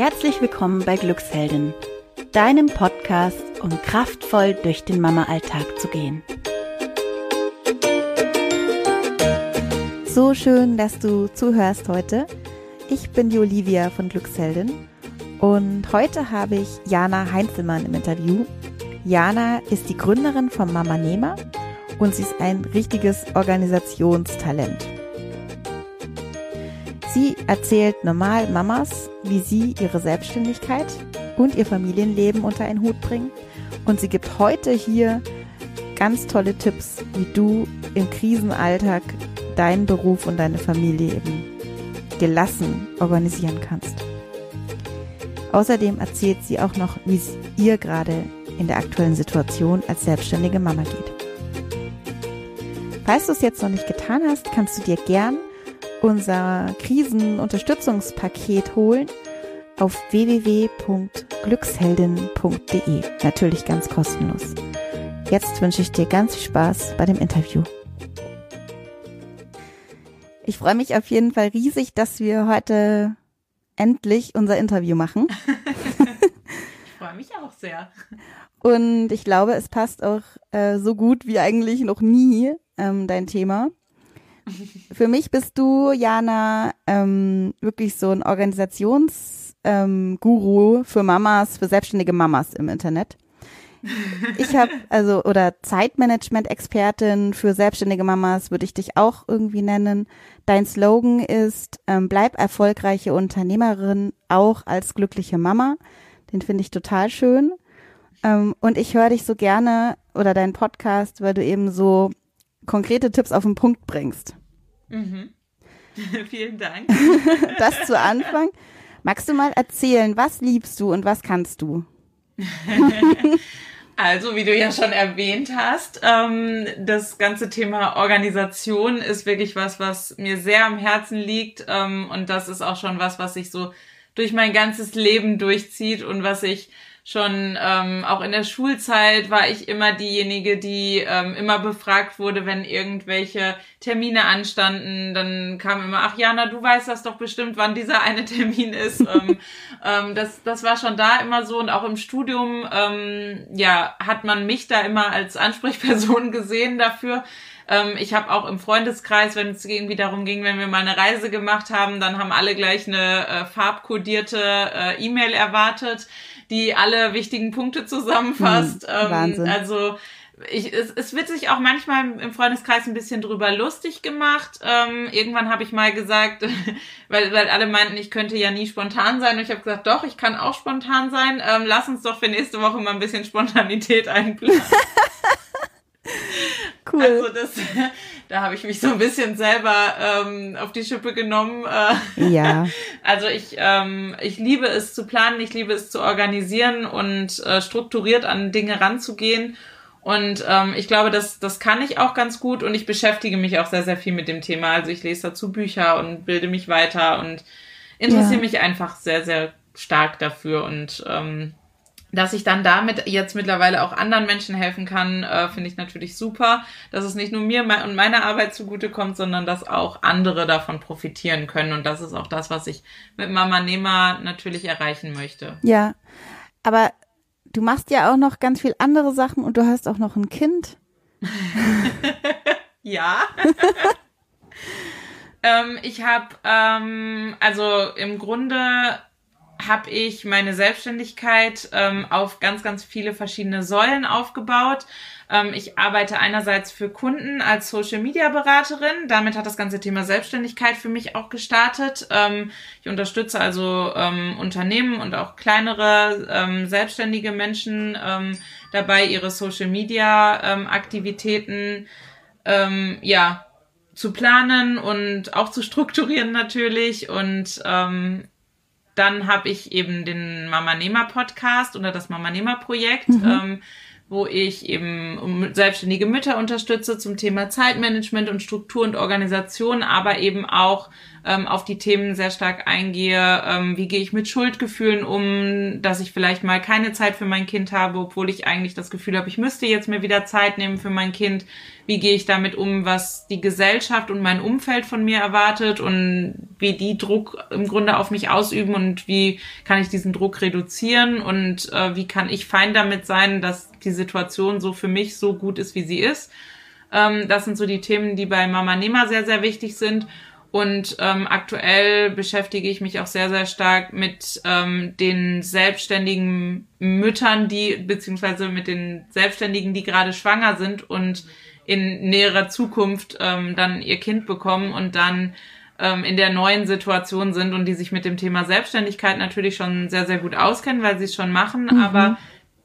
Herzlich willkommen bei Glücksheldin, deinem Podcast, um kraftvoll durch den Mama-Alltag zu gehen. So schön, dass du zuhörst heute. Ich bin die Olivia von Glücksheldin und heute habe ich Jana Heinzelmann im Interview. Jana ist die Gründerin von Mama Nehmer und sie ist ein richtiges Organisationstalent. Sie erzählt normal Mamas, wie sie ihre Selbstständigkeit und ihr Familienleben unter einen Hut bringen. Und sie gibt heute hier ganz tolle Tipps, wie du im Krisenalltag deinen Beruf und deine Familie eben gelassen organisieren kannst. Außerdem erzählt sie auch noch, wie es ihr gerade in der aktuellen Situation als selbstständige Mama geht. Falls du es jetzt noch nicht getan hast, kannst du dir gern unser Krisenunterstützungspaket holen auf www.glücksheldin.de. Natürlich ganz kostenlos. Jetzt wünsche ich dir ganz viel Spaß bei dem Interview. Ich freue mich auf jeden Fall riesig, dass wir heute endlich unser Interview machen. ich freue mich auch sehr. Und ich glaube, es passt auch äh, so gut wie eigentlich noch nie ähm, dein Thema. Für mich bist du, Jana, ähm, wirklich so ein Organisationsguru ähm, für Mamas, für selbstständige Mamas im Internet. Ich habe also oder Zeitmanagement-Expertin für selbstständige Mamas würde ich dich auch irgendwie nennen. Dein Slogan ist ähm, bleib erfolgreiche Unternehmerin auch als glückliche Mama. Den finde ich total schön. Ähm, und ich höre dich so gerne oder deinen Podcast, weil du eben so konkrete Tipps auf den Punkt bringst. Mhm. Vielen Dank. das zu Anfang. Magst du mal erzählen, was liebst du und was kannst du? Also, wie du ja schon erwähnt hast, ähm, das ganze Thema Organisation ist wirklich was, was mir sehr am Herzen liegt. Ähm, und das ist auch schon was, was sich so durch mein ganzes Leben durchzieht und was ich schon ähm, auch in der Schulzeit war ich immer diejenige, die ähm, immer befragt wurde, wenn irgendwelche Termine anstanden. Dann kam immer, ach Jana, du weißt das doch bestimmt, wann dieser eine Termin ist. ähm, ähm, das, das war schon da immer so und auch im Studium, ähm, ja, hat man mich da immer als Ansprechperson gesehen dafür ähm, ich habe auch im Freundeskreis, wenn es irgendwie darum ging, wenn wir mal eine Reise gemacht haben, dann haben alle gleich eine äh, farbkodierte äh, E-Mail erwartet die alle wichtigen Punkte zusammenfasst. Hm, ähm, Wahnsinn. Also ich, es, es wird sich auch manchmal im Freundeskreis ein bisschen drüber lustig gemacht. Ähm, irgendwann habe ich mal gesagt, weil, weil alle meinten, ich könnte ja nie spontan sein. Und ich habe gesagt, doch, ich kann auch spontan sein. Ähm, lass uns doch für nächste Woche mal ein bisschen Spontanität einplanen. cool. Also das, da habe ich mich so ein bisschen selber ähm, auf die Schippe genommen. Äh, ja. Also ich, ähm, ich liebe es zu planen, ich liebe es zu organisieren und äh, strukturiert an Dinge ranzugehen. Und ähm, ich glaube, das, das kann ich auch ganz gut und ich beschäftige mich auch sehr, sehr viel mit dem Thema. Also ich lese dazu Bücher und bilde mich weiter und interessiere ja. mich einfach sehr, sehr stark dafür. Und ähm, dass ich dann damit jetzt mittlerweile auch anderen Menschen helfen kann, äh, finde ich natürlich super, dass es nicht nur mir und meiner Arbeit zugutekommt, sondern dass auch andere davon profitieren können. Und das ist auch das, was ich mit Mama Nehmer natürlich erreichen möchte. Ja, aber du machst ja auch noch ganz viel andere Sachen und du hast auch noch ein Kind. ja. ähm, ich habe, ähm, also im Grunde habe ich meine Selbstständigkeit ähm, auf ganz, ganz viele verschiedene Säulen aufgebaut. Ähm, ich arbeite einerseits für Kunden als Social-Media-Beraterin. Damit hat das ganze Thema Selbstständigkeit für mich auch gestartet. Ähm, ich unterstütze also ähm, Unternehmen und auch kleinere ähm, selbstständige Menschen ähm, dabei, ihre Social-Media-Aktivitäten ja zu planen und auch zu strukturieren natürlich und ähm, dann habe ich eben den Mama Nehmer Podcast oder das Mama Nehmer Projekt, mhm. ähm, wo ich eben selbstständige Mütter unterstütze zum Thema Zeitmanagement und Struktur und Organisation, aber eben auch ähm, auf die Themen sehr stark eingehe. Ähm, wie gehe ich mit Schuldgefühlen um, dass ich vielleicht mal keine Zeit für mein Kind habe, obwohl ich eigentlich das Gefühl habe, ich müsste jetzt mir wieder Zeit nehmen für mein Kind. Wie gehe ich damit um, was die Gesellschaft und mein Umfeld von mir erwartet und wie die Druck im Grunde auf mich ausüben und wie kann ich diesen Druck reduzieren und äh, wie kann ich fein damit sein, dass die Situation so für mich so gut ist, wie sie ist. Ähm, das sind so die Themen, die bei Mama Nehmer sehr, sehr wichtig sind. Und ähm, aktuell beschäftige ich mich auch sehr, sehr stark mit ähm, den selbstständigen Müttern, die, beziehungsweise mit den Selbstständigen, die gerade schwanger sind und in näherer Zukunft ähm, dann ihr Kind bekommen und dann ähm, in der neuen Situation sind und die sich mit dem Thema Selbstständigkeit natürlich schon sehr, sehr gut auskennen, weil sie es schon machen, mhm. aber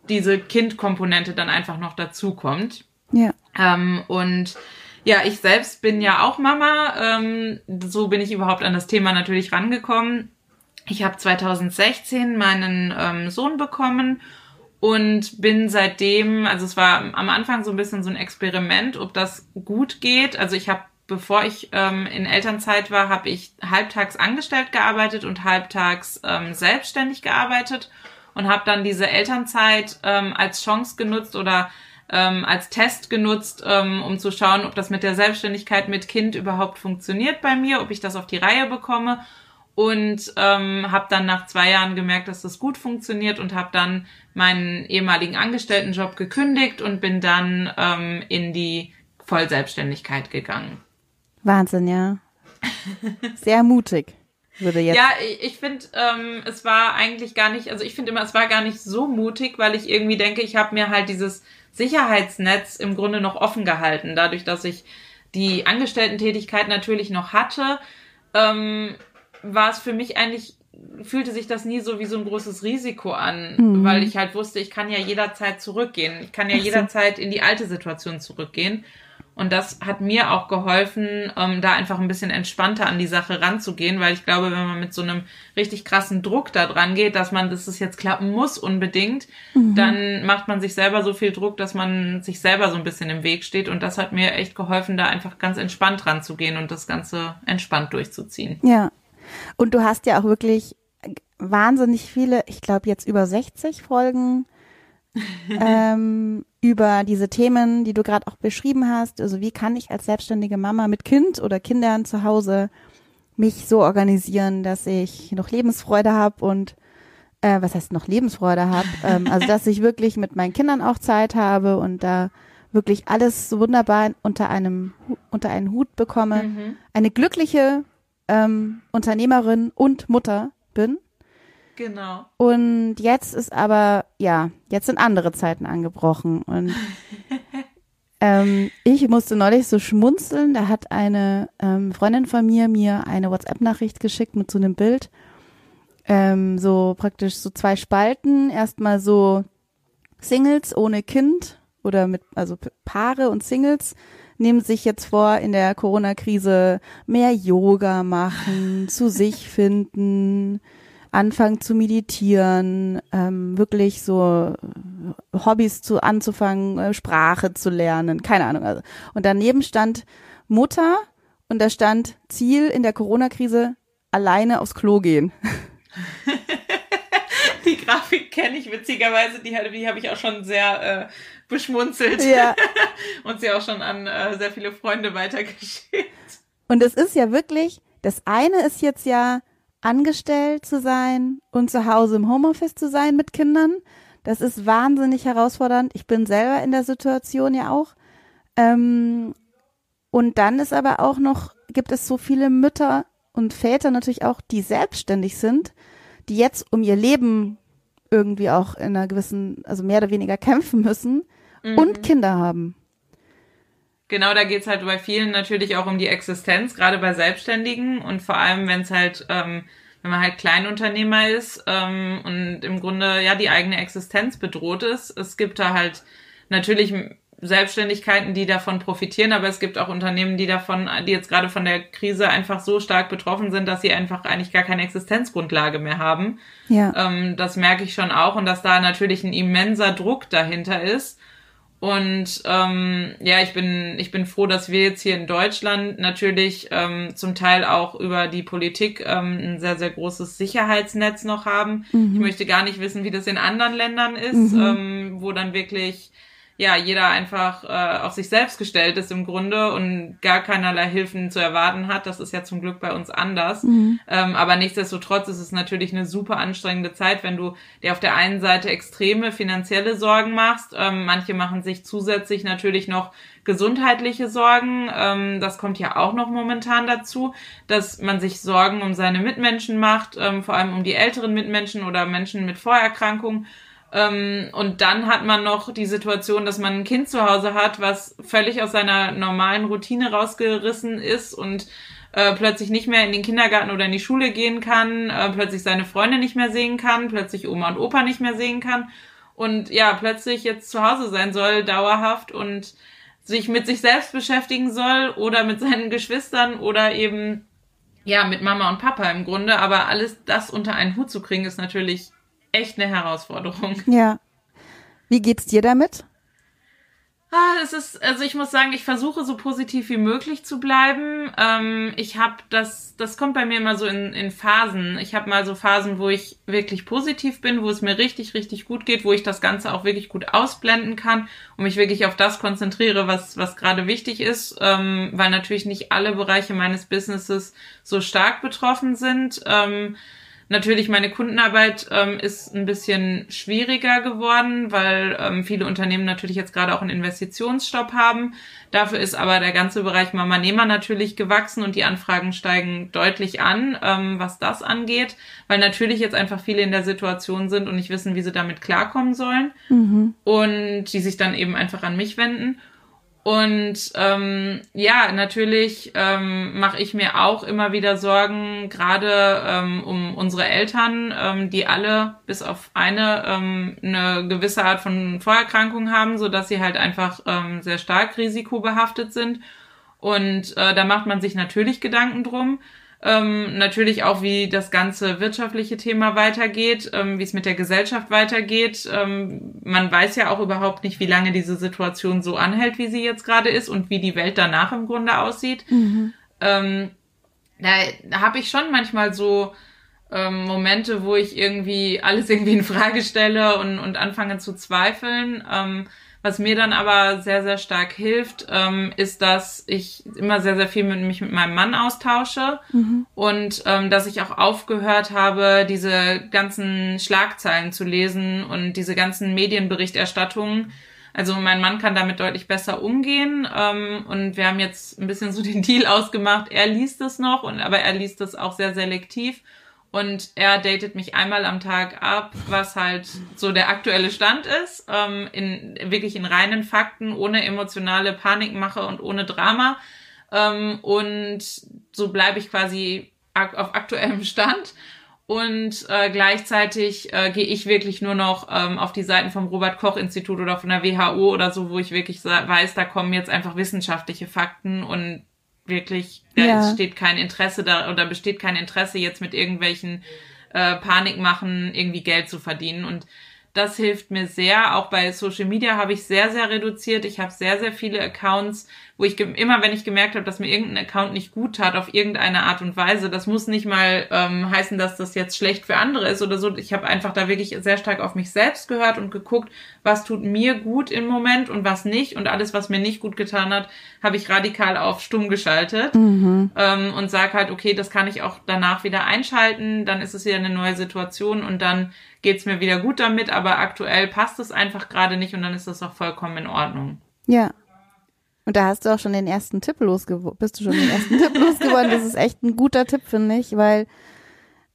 diese Kindkomponente dann einfach noch dazu kommt. Ja. Ähm, und ja, ich selbst bin ja auch Mama. Ähm, so bin ich überhaupt an das Thema natürlich rangekommen. Ich habe 2016 meinen ähm, Sohn bekommen und bin seitdem, also es war am Anfang so ein bisschen so ein Experiment, ob das gut geht. Also ich habe, bevor ich ähm, in Elternzeit war, habe ich halbtags angestellt gearbeitet und halbtags ähm, selbstständig gearbeitet und habe dann diese Elternzeit ähm, als Chance genutzt oder ähm, als Test genutzt, ähm, um zu schauen, ob das mit der Selbstständigkeit mit Kind überhaupt funktioniert bei mir, ob ich das auf die Reihe bekomme. Und ähm, habe dann nach zwei Jahren gemerkt, dass das gut funktioniert und habe dann meinen ehemaligen Angestelltenjob gekündigt und bin dann ähm, in die Vollselbstständigkeit gegangen. Wahnsinn, ja. Sehr mutig. Würde jetzt ja, ich, finde, ähm, es war eigentlich gar nicht, also ich finde immer, es war gar nicht so mutig, weil ich irgendwie denke, ich habe mir halt dieses Sicherheitsnetz im Grunde noch offen gehalten, dadurch, dass ich die Angestellten-Tätigkeit natürlich noch hatte, ähm, war es für mich eigentlich fühlte sich das nie so wie so ein großes Risiko an, mhm. weil ich halt wusste, ich kann ja jederzeit zurückgehen. Ich kann ja jederzeit in die alte Situation zurückgehen. Und das hat mir auch geholfen, ähm, da einfach ein bisschen entspannter an die Sache ranzugehen, weil ich glaube, wenn man mit so einem richtig krassen Druck da dran geht, dass man, dass es jetzt klappen muss unbedingt, mhm. dann macht man sich selber so viel Druck, dass man sich selber so ein bisschen im Weg steht. Und das hat mir echt geholfen, da einfach ganz entspannt ranzugehen und das Ganze entspannt durchzuziehen. Ja. Und du hast ja auch wirklich wahnsinnig viele, ich glaube jetzt über 60 Folgen ähm, über diese Themen, die du gerade auch beschrieben hast. Also wie kann ich als selbstständige Mama mit Kind oder Kindern zu Hause mich so organisieren, dass ich noch Lebensfreude habe und äh, was heißt noch Lebensfreude habe? ähm, also dass ich wirklich mit meinen Kindern auch Zeit habe und da wirklich alles so wunderbar unter einem unter einen Hut bekomme, mhm. eine glückliche ähm, Unternehmerin und Mutter bin. Genau. Und jetzt ist aber, ja, jetzt sind andere Zeiten angebrochen. Und ähm, ich musste neulich so schmunzeln. Da hat eine ähm, Freundin von mir mir eine WhatsApp-Nachricht geschickt mit so einem Bild. Ähm, so praktisch so zwei Spalten. Erstmal so Singles ohne Kind oder mit, also Paare und Singles nehmen sich jetzt vor, in der Corona-Krise mehr Yoga machen, zu sich finden, anfangen zu meditieren, ähm, wirklich so Hobbys zu anzufangen, äh, Sprache zu lernen, keine Ahnung. Also. Und daneben stand Mutter und da stand Ziel in der Corona-Krise alleine aufs Klo gehen. die Grafik kenne ich witzigerweise, die, die habe ich auch schon sehr äh, beschmunzelt ja. und sie auch schon an äh, sehr viele Freunde weitergeschickt. Und es ist ja wirklich, das eine ist jetzt ja angestellt zu sein und zu Hause im Homeoffice zu sein mit Kindern. Das ist wahnsinnig herausfordernd. Ich bin selber in der Situation ja auch. Ähm, und dann ist aber auch noch, gibt es so viele Mütter und Väter natürlich auch, die selbstständig sind, die jetzt um ihr Leben irgendwie auch in einer gewissen, also mehr oder weniger kämpfen müssen mhm. und Kinder haben. Genau, da geht's halt bei vielen natürlich auch um die Existenz, gerade bei Selbstständigen und vor allem, wenn es halt, ähm, wenn man halt Kleinunternehmer ist ähm, und im Grunde ja die eigene Existenz bedroht ist. Es gibt da halt natürlich Selbstständigkeiten, die davon profitieren, aber es gibt auch Unternehmen, die davon, die jetzt gerade von der Krise einfach so stark betroffen sind, dass sie einfach eigentlich gar keine Existenzgrundlage mehr haben. Ja. Ähm, das merke ich schon auch und dass da natürlich ein immenser Druck dahinter ist Und ähm, ja, ich bin, ich bin froh, dass wir jetzt hier in Deutschland natürlich ähm, zum Teil auch über die Politik ähm, ein sehr, sehr großes Sicherheitsnetz noch haben. Mhm. Ich möchte gar nicht wissen, wie das in anderen Ländern ist, mhm. ähm, wo dann wirklich ja jeder einfach äh, auf sich selbst gestellt ist im Grunde und gar keinerlei Hilfen zu erwarten hat. Das ist ja zum Glück bei uns anders. Mhm. Ähm, aber nichtsdestotrotz ist es natürlich eine super anstrengende Zeit, wenn du dir auf der einen Seite extreme finanzielle Sorgen machst. Ähm, manche machen sich zusätzlich natürlich noch gesundheitliche Sorgen. Ähm, das kommt ja auch noch momentan dazu, dass man sich Sorgen um seine Mitmenschen macht, ähm, vor allem um die älteren Mitmenschen oder Menschen mit Vorerkrankungen. Ähm, und dann hat man noch die Situation, dass man ein Kind zu Hause hat, was völlig aus seiner normalen Routine rausgerissen ist und äh, plötzlich nicht mehr in den Kindergarten oder in die Schule gehen kann, äh, plötzlich seine Freunde nicht mehr sehen kann, plötzlich Oma und Opa nicht mehr sehen kann und ja, plötzlich jetzt zu Hause sein soll, dauerhaft und sich mit sich selbst beschäftigen soll oder mit seinen Geschwistern oder eben ja, mit Mama und Papa im Grunde, aber alles das unter einen Hut zu kriegen, ist natürlich echt eine Herausforderung. Ja. Wie geht's dir damit? Ah, es ist, also ich muss sagen, ich versuche so positiv wie möglich zu bleiben. Ähm, ich habe das, das kommt bei mir immer so in, in Phasen. Ich habe mal so Phasen, wo ich wirklich positiv bin, wo es mir richtig, richtig gut geht, wo ich das Ganze auch wirklich gut ausblenden kann und mich wirklich auf das konzentriere, was, was gerade wichtig ist, ähm, weil natürlich nicht alle Bereiche meines Businesses so stark betroffen sind. Ähm, Natürlich, meine Kundenarbeit ähm, ist ein bisschen schwieriger geworden, weil ähm, viele Unternehmen natürlich jetzt gerade auch einen Investitionsstopp haben. Dafür ist aber der ganze Bereich Mama Nehmer natürlich gewachsen und die Anfragen steigen deutlich an, ähm, was das angeht, weil natürlich jetzt einfach viele in der Situation sind und nicht wissen, wie sie damit klarkommen sollen mhm. und die sich dann eben einfach an mich wenden. Und ähm, ja, natürlich ähm, mache ich mir auch immer wieder Sorgen, gerade ähm, um unsere Eltern, ähm, die alle bis auf eine ähm, eine gewisse Art von Vorerkrankung haben, so dass sie halt einfach ähm, sehr stark risikobehaftet sind. Und äh, da macht man sich natürlich Gedanken drum. Ähm, natürlich auch, wie das ganze wirtschaftliche Thema weitergeht, ähm, wie es mit der Gesellschaft weitergeht. Ähm, man weiß ja auch überhaupt nicht, wie lange diese Situation so anhält, wie sie jetzt gerade ist und wie die Welt danach im Grunde aussieht. Mhm. Ähm, da, habe ich schon manchmal so ähm, Momente, wo ich irgendwie alles irgendwie in Frage stelle und, und anfange zu zweifeln. Was mir dann aber sehr, sehr stark hilft, ähm, ist, dass ich immer sehr, sehr viel mit mich mit meinem Mann austausche mhm. und ähm, dass ich auch aufgehört habe, diese ganzen Schlagzeilen zu lesen und diese ganzen Medienberichterstattungen. Also mein Mann kann damit deutlich besser umgehen ähm, und wir haben jetzt ein bisschen so den Deal ausgemacht. Er liest es noch und aber er liest es auch sehr selektiv und er datet mich einmal am Tag ab, was halt so der aktuelle Stand ist, ähm, in wirklich in reinen Fakten, ohne emotionale Panikmache und ohne Drama. Ähm, und so bleibe ich quasi auf aktuellem Stand. Und äh, gleichzeitig äh, gehe ich wirklich nur noch ähm, auf die Seiten vom Robert Koch Institut oder von der WHO oder so, wo ich wirklich weiß, da kommen jetzt einfach wissenschaftliche Fakten und wirklich, ja. es steht kein Interesse da oder besteht kein Interesse jetzt mit irgendwelchen äh, Panikmachen irgendwie Geld zu verdienen und das hilft mir sehr. Auch bei Social Media habe ich sehr, sehr reduziert. Ich habe sehr, sehr viele Accounts, wo ich immer, wenn ich gemerkt habe, dass mir irgendein Account nicht gut tat auf irgendeine Art und Weise, das muss nicht mal ähm, heißen, dass das jetzt schlecht für andere ist oder so. Ich habe einfach da wirklich sehr stark auf mich selbst gehört und geguckt, was tut mir gut im Moment und was nicht. Und alles, was mir nicht gut getan hat, habe ich radikal auf stumm geschaltet mhm. ähm, und sag halt, okay, das kann ich auch danach wieder einschalten. Dann ist es wieder eine neue Situation und dann geht's mir wieder gut damit. Aber aktuell passt es einfach gerade nicht und dann ist das auch vollkommen in Ordnung. Ja. Und da hast du auch schon den ersten Tipp losgeworden, bist du schon den ersten Tipp losgeworden. Das ist echt ein guter Tipp, finde ich, weil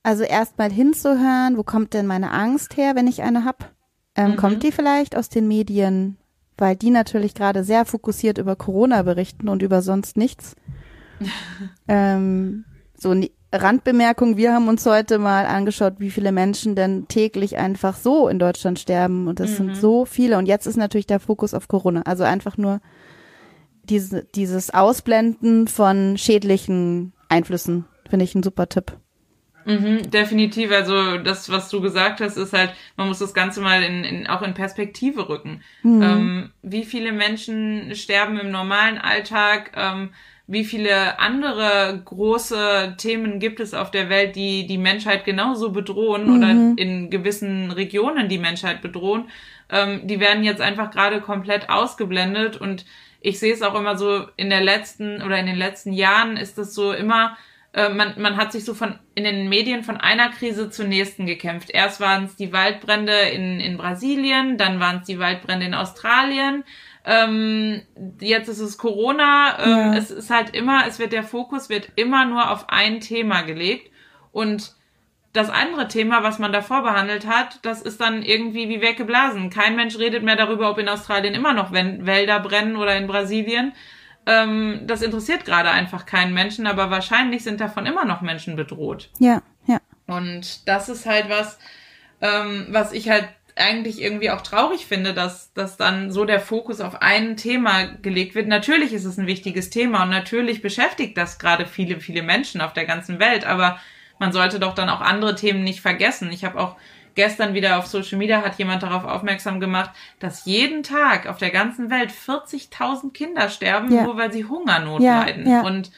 also erstmal hinzuhören, wo kommt denn meine Angst her, wenn ich eine hab? Ähm, mhm. Kommt die vielleicht aus den Medien? Weil die natürlich gerade sehr fokussiert über Corona berichten und über sonst nichts. ähm, so Randbemerkung, wir haben uns heute mal angeschaut, wie viele Menschen denn täglich einfach so in Deutschland sterben. Und das mhm. sind so viele. Und jetzt ist natürlich der Fokus auf Corona. Also einfach nur diese, dieses Ausblenden von schädlichen Einflüssen finde ich ein super Tipp. Mhm, definitiv. Also das, was du gesagt hast, ist halt, man muss das Ganze mal in, in, auch in Perspektive rücken. Mhm. Ähm, wie viele Menschen sterben im normalen Alltag? Ähm, wie viele andere große Themen gibt es auf der Welt, die die Menschheit genauso bedrohen mhm. oder in gewissen Regionen die Menschheit bedrohen? Ähm, die werden jetzt einfach gerade komplett ausgeblendet und ich sehe es auch immer so in der letzten oder in den letzten Jahren ist es so immer, äh, man, man hat sich so von in den Medien von einer Krise zur nächsten gekämpft. Erst waren es die Waldbrände in, in Brasilien, dann waren es die Waldbrände in Australien. Ähm, jetzt ist es Corona. Ähm, ja. Es ist halt immer, es wird der Fokus wird immer nur auf ein Thema gelegt und das andere Thema, was man davor behandelt hat, das ist dann irgendwie wie weggeblasen. Kein Mensch redet mehr darüber, ob in Australien immer noch Wälder brennen oder in Brasilien. Ähm, das interessiert gerade einfach keinen Menschen, aber wahrscheinlich sind davon immer noch Menschen bedroht. Ja, ja. Und das ist halt was, ähm, was ich halt eigentlich irgendwie auch traurig finde, dass, dass dann so der Fokus auf ein Thema gelegt wird. Natürlich ist es ein wichtiges Thema und natürlich beschäftigt das gerade viele, viele Menschen auf der ganzen Welt, aber man sollte doch dann auch andere Themen nicht vergessen. Ich habe auch gestern wieder auf Social Media hat jemand darauf aufmerksam gemacht, dass jeden Tag auf der ganzen Welt 40.000 Kinder sterben, ja. nur weil sie Hungernot ja, leiden. Ja. Und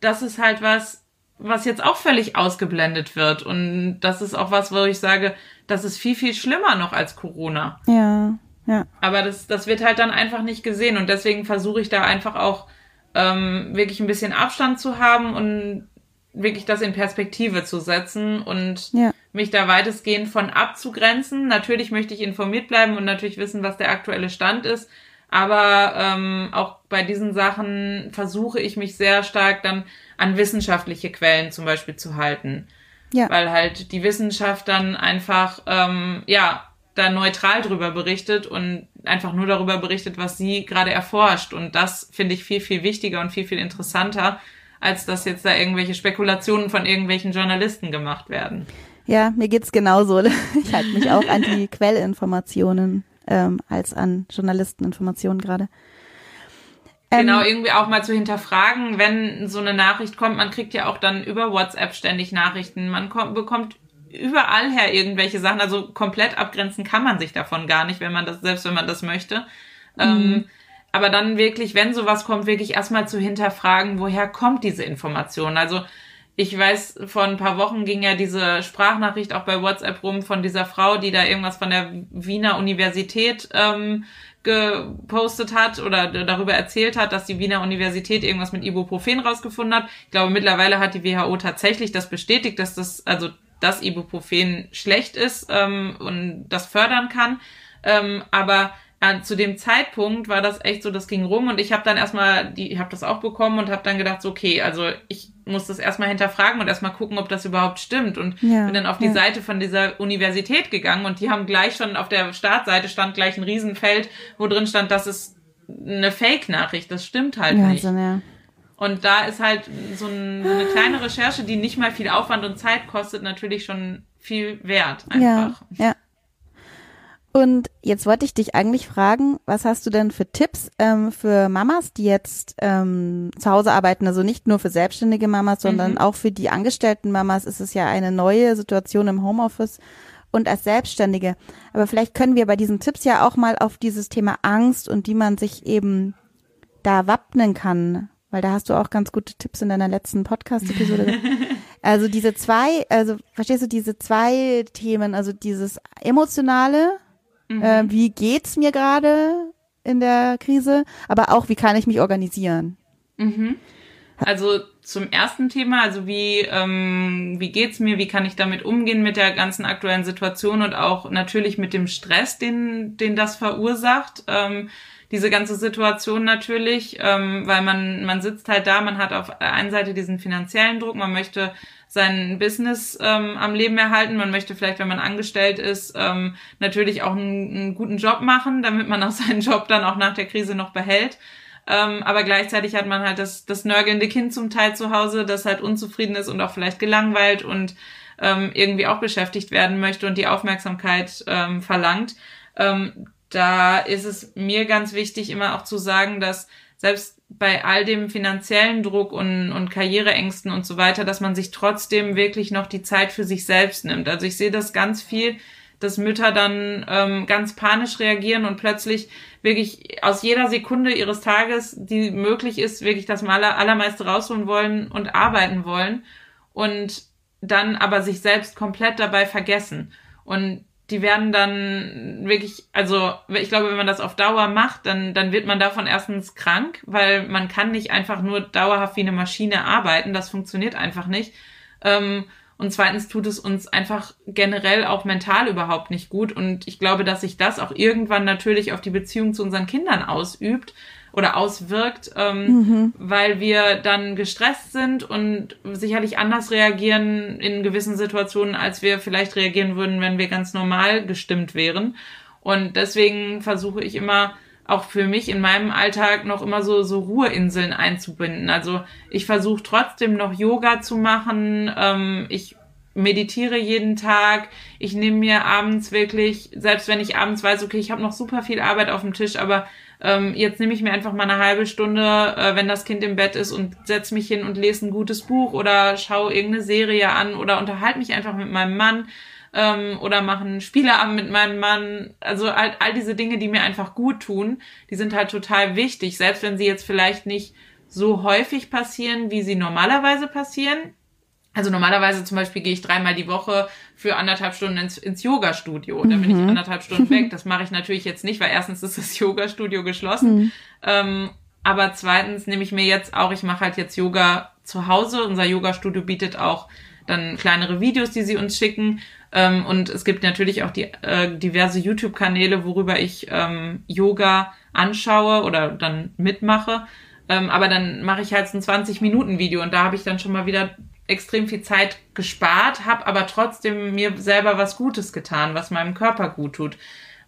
das ist halt was, was jetzt auch völlig ausgeblendet wird. Und das ist auch was, wo ich sage, das ist viel, viel schlimmer noch als Corona. Ja, ja. Aber das, das wird halt dann einfach nicht gesehen. Und deswegen versuche ich da einfach auch ähm, wirklich ein bisschen Abstand zu haben und wirklich das in Perspektive zu setzen und ja. mich da weitestgehend von abzugrenzen. Natürlich möchte ich informiert bleiben und natürlich wissen, was der aktuelle Stand ist. Aber ähm, auch bei diesen Sachen versuche ich mich sehr stark dann an wissenschaftliche Quellen zum Beispiel zu halten. Ja. Weil halt die Wissenschaft dann einfach, ähm, ja, da neutral drüber berichtet und einfach nur darüber berichtet, was sie gerade erforscht. Und das finde ich viel, viel wichtiger und viel, viel interessanter, als dass jetzt da irgendwelche Spekulationen von irgendwelchen Journalisten gemacht werden. Ja, mir geht's genauso. Ich halte mich auch an die Quellinformationen ähm, als an Journalisteninformationen gerade. Ähm, genau, irgendwie auch mal zu hinterfragen, wenn so eine Nachricht kommt. Man kriegt ja auch dann über WhatsApp ständig Nachrichten. Man kommt, bekommt überall her irgendwelche Sachen. Also komplett abgrenzen kann man sich davon gar nicht, wenn man das, selbst wenn man das möchte. Ähm, mhm. Ähm, aber dann wirklich, wenn sowas kommt, wirklich erstmal zu hinterfragen, woher kommt diese Information? Also ich weiß, vor ein paar Wochen ging ja diese Sprachnachricht auch bei WhatsApp rum von dieser Frau, die da irgendwas von der Wiener Universität ähm, gepostet hat oder darüber erzählt hat, dass die Wiener Universität irgendwas mit Ibuprofen rausgefunden hat. Ich glaube, mittlerweile hat die WHO tatsächlich das bestätigt, dass das, also dass Ibuprofen schlecht ist ähm, und das fördern kann. Ähm, aber äh, zu dem Zeitpunkt war das echt so, das ging rum und ich habe dann erstmal, die, ich habe das auch bekommen und habe dann gedacht, so, okay, also ich muss das erstmal hinterfragen und erstmal gucken, ob das überhaupt stimmt und ja, bin dann auf die ja. Seite von dieser Universität gegangen und die haben gleich schon auf der Startseite stand gleich ein Riesenfeld, wo drin stand, das ist eine Fake-Nachricht, das stimmt halt ja, nicht. Ja. Und da ist halt so, ein, so eine kleine Recherche, die nicht mal viel Aufwand und Zeit kostet, natürlich schon viel wert einfach. Ja, ja. Und jetzt wollte ich dich eigentlich fragen, was hast du denn für Tipps ähm, für Mamas, die jetzt ähm, zu Hause arbeiten, also nicht nur für selbstständige Mamas, sondern mhm. auch für die angestellten Mamas ist es ja eine neue Situation im Homeoffice und als Selbstständige. Aber vielleicht können wir bei diesen Tipps ja auch mal auf dieses Thema Angst und wie man sich eben da wappnen kann, weil da hast du auch ganz gute Tipps in deiner letzten Podcast-Episode. also diese zwei, also verstehst du diese zwei Themen, also dieses emotionale Mhm. Äh, wie geht's mir gerade in der Krise? Aber auch, wie kann ich mich organisieren? Mhm. Also zum ersten Thema, also wie, ähm, wie geht's mir, wie kann ich damit umgehen mit der ganzen aktuellen Situation und auch natürlich mit dem Stress, den, den das verursacht. Ähm, diese ganze Situation natürlich, ähm, weil man, man sitzt halt da, man hat auf der einen Seite diesen finanziellen Druck, man möchte sein Business ähm, am Leben erhalten. Man möchte vielleicht, wenn man angestellt ist, ähm, natürlich auch einen, einen guten Job machen, damit man auch seinen Job dann auch nach der Krise noch behält. Ähm, aber gleichzeitig hat man halt das, das nörgelnde Kind zum Teil zu Hause, das halt unzufrieden ist und auch vielleicht gelangweilt und ähm, irgendwie auch beschäftigt werden möchte und die Aufmerksamkeit ähm, verlangt. Ähm, da ist es mir ganz wichtig, immer auch zu sagen, dass selbst bei all dem finanziellen Druck und, und Karriereängsten und so weiter, dass man sich trotzdem wirklich noch die Zeit für sich selbst nimmt. Also ich sehe das ganz viel, dass Mütter dann ähm, ganz panisch reagieren und plötzlich wirklich aus jeder Sekunde ihres Tages, die möglich ist, wirklich das aller, allermeiste rausholen wollen und arbeiten wollen und dann aber sich selbst komplett dabei vergessen. Und die werden dann wirklich, also ich glaube, wenn man das auf Dauer macht, dann, dann wird man davon erstens krank, weil man kann nicht einfach nur dauerhaft wie eine Maschine arbeiten, das funktioniert einfach nicht. Ähm, und zweitens tut es uns einfach generell auch mental überhaupt nicht gut. Und ich glaube, dass sich das auch irgendwann natürlich auf die Beziehung zu unseren Kindern ausübt oder auswirkt, ähm, mhm. weil wir dann gestresst sind und sicherlich anders reagieren in gewissen Situationen, als wir vielleicht reagieren würden, wenn wir ganz normal gestimmt wären. Und deswegen versuche ich immer auch für mich in meinem Alltag noch immer so, so Ruheinseln einzubinden. Also ich versuche trotzdem noch Yoga zu machen. Ähm, ich meditiere jeden Tag. Ich nehme mir abends wirklich, selbst wenn ich abends weiß, okay, ich habe noch super viel Arbeit auf dem Tisch, aber ähm, jetzt nehme ich mir einfach mal eine halbe Stunde, äh, wenn das Kind im Bett ist und setze mich hin und lese ein gutes Buch oder schaue irgendeine Serie an oder unterhalte mich einfach mit meinem Mann ähm, oder mache einen Spieleabend mit meinem Mann. Also all, all diese Dinge, die mir einfach gut tun, die sind halt total wichtig, selbst wenn sie jetzt vielleicht nicht so häufig passieren, wie sie normalerweise passieren. Also normalerweise zum Beispiel gehe ich dreimal die Woche für anderthalb Stunden ins, ins Yoga-Studio. Da bin ich mhm. anderthalb Stunden weg. Das mache ich natürlich jetzt nicht, weil erstens ist das Yoga-Studio geschlossen. Mhm. Ähm, aber zweitens nehme ich mir jetzt auch, ich mache halt jetzt Yoga zu Hause. Unser Yoga-Studio bietet auch dann kleinere Videos, die sie uns schicken. Ähm, und es gibt natürlich auch die äh, diverse YouTube-Kanäle, worüber ich ähm, Yoga anschaue oder dann mitmache. Ähm, aber dann mache ich halt so ein 20-Minuten-Video und da habe ich dann schon mal wieder extrem viel Zeit gespart, habe aber trotzdem mir selber was Gutes getan, was meinem Körper gut tut.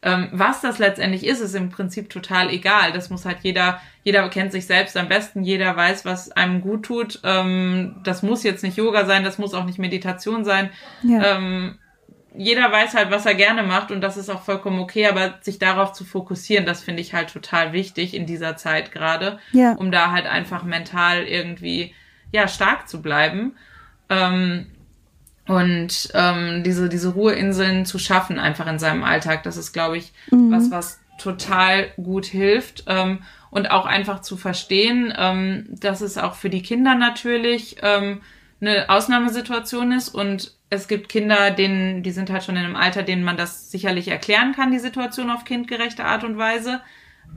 Ähm, was das letztendlich ist, ist im Prinzip total egal. Das muss halt jeder, jeder kennt sich selbst am besten, jeder weiß, was einem gut tut. Ähm, das muss jetzt nicht Yoga sein, das muss auch nicht Meditation sein. Ja. Ähm, jeder weiß halt, was er gerne macht und das ist auch vollkommen okay, aber sich darauf zu fokussieren, das finde ich halt total wichtig in dieser Zeit gerade, ja. um da halt einfach mental irgendwie ja stark zu bleiben ähm, und ähm, diese diese Ruheinseln zu schaffen einfach in seinem Alltag. Das ist, glaube ich, mhm. was was total gut hilft ähm, und auch einfach zu verstehen, ähm, dass es auch für die Kinder natürlich ähm, eine Ausnahmesituation ist und es gibt Kinder, denen, die sind halt schon in einem Alter, denen man das sicherlich erklären kann, die Situation auf kindgerechte Art und Weise.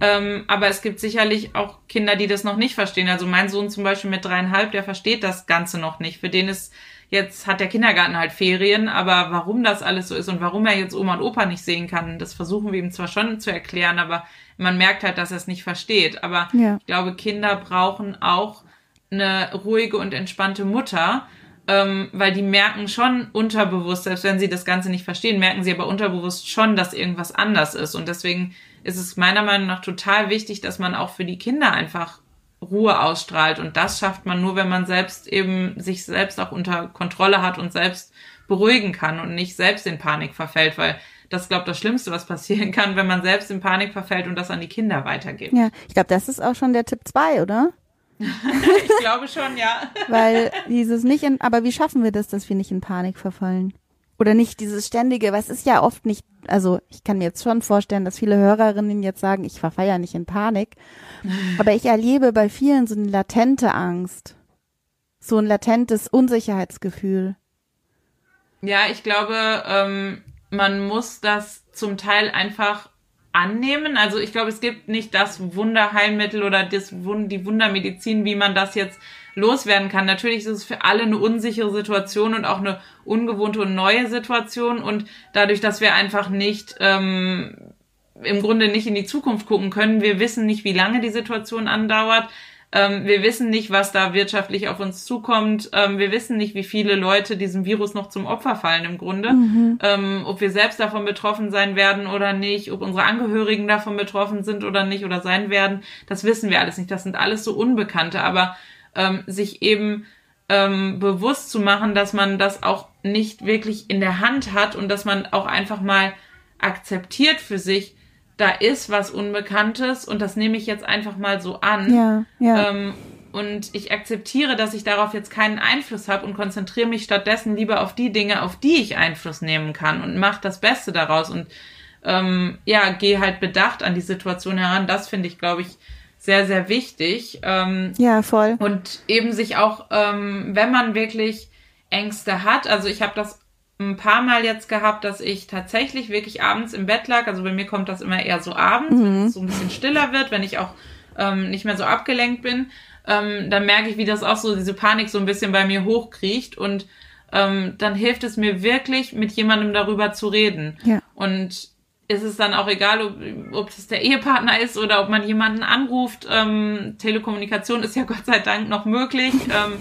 Ähm, aber es gibt sicherlich auch Kinder, die das noch nicht verstehen. Also mein Sohn zum Beispiel mit dreieinhalb, der versteht das Ganze noch nicht. Für den ist jetzt hat der Kindergarten halt Ferien, aber warum das alles so ist und warum er jetzt Oma und Opa nicht sehen kann, das versuchen wir ihm zwar schon zu erklären, aber man merkt halt, dass er es nicht versteht. Aber ja. ich glaube, Kinder brauchen auch eine ruhige und entspannte Mutter, ähm, weil die merken schon unterbewusst, selbst wenn sie das Ganze nicht verstehen, merken sie aber unterbewusst schon, dass irgendwas anders ist. Und deswegen ist es meiner Meinung nach total wichtig, dass man auch für die Kinder einfach Ruhe ausstrahlt. Und das schafft man nur, wenn man selbst eben sich selbst auch unter Kontrolle hat und selbst beruhigen kann und nicht selbst in Panik verfällt, weil das glaube das Schlimmste, was passieren kann, wenn man selbst in Panik verfällt und das an die Kinder weitergibt. Ja, ich glaube, das ist auch schon der Tipp zwei, oder? ich glaube schon, ja. Weil dieses nicht in, aber wie schaffen wir das, dass wir nicht in Panik verfallen? Oder nicht dieses ständige, was ist ja oft nicht, also ich kann mir jetzt schon vorstellen, dass viele Hörerinnen jetzt sagen, ich verfall nicht in Panik, aber ich erlebe bei vielen so eine latente Angst, so ein latentes Unsicherheitsgefühl. Ja, ich glaube, ähm, man muss das zum Teil einfach annehmen. Also ich glaube, es gibt nicht das Wunderheilmittel oder das, die Wundermedizin, wie man das jetzt loswerden kann. Natürlich ist es für alle eine unsichere Situation und auch eine ungewohnte und neue Situation. Und dadurch, dass wir einfach nicht ähm, im Grunde nicht in die Zukunft gucken können, wir wissen nicht, wie lange die Situation andauert. Ähm, wir wissen nicht, was da wirtschaftlich auf uns zukommt. Ähm, wir wissen nicht, wie viele Leute diesem Virus noch zum Opfer fallen im Grunde. Mhm. Ähm, ob wir selbst davon betroffen sein werden oder nicht, ob unsere Angehörigen davon betroffen sind oder nicht oder sein werden, das wissen wir alles nicht. Das sind alles so Unbekannte. Aber ähm, sich eben ähm, bewusst zu machen, dass man das auch nicht wirklich in der Hand hat und dass man auch einfach mal akzeptiert für sich, da ist was Unbekanntes und das nehme ich jetzt einfach mal so an. Ja, ja. Ähm, und ich akzeptiere, dass ich darauf jetzt keinen Einfluss habe und konzentriere mich stattdessen lieber auf die Dinge, auf die ich Einfluss nehmen kann und mache das Beste daraus und ähm, ja, gehe halt bedacht an die Situation heran. Das finde ich, glaube ich, sehr, sehr wichtig. Ähm, ja, voll. Und eben sich auch, ähm, wenn man wirklich Ängste hat, also ich habe das ein paar Mal jetzt gehabt, dass ich tatsächlich wirklich abends im Bett lag. Also bei mir kommt das immer eher so abends, mhm. wenn es so ein bisschen stiller wird, wenn ich auch ähm, nicht mehr so abgelenkt bin. Ähm, dann merke ich, wie das auch so diese Panik so ein bisschen bei mir hochkriecht und ähm, dann hilft es mir wirklich, mit jemandem darüber zu reden. Ja. Und ist es dann auch egal, ob, ob es der Ehepartner ist oder ob man jemanden anruft. Ähm, Telekommunikation ist ja Gott sei Dank noch möglich, ähm,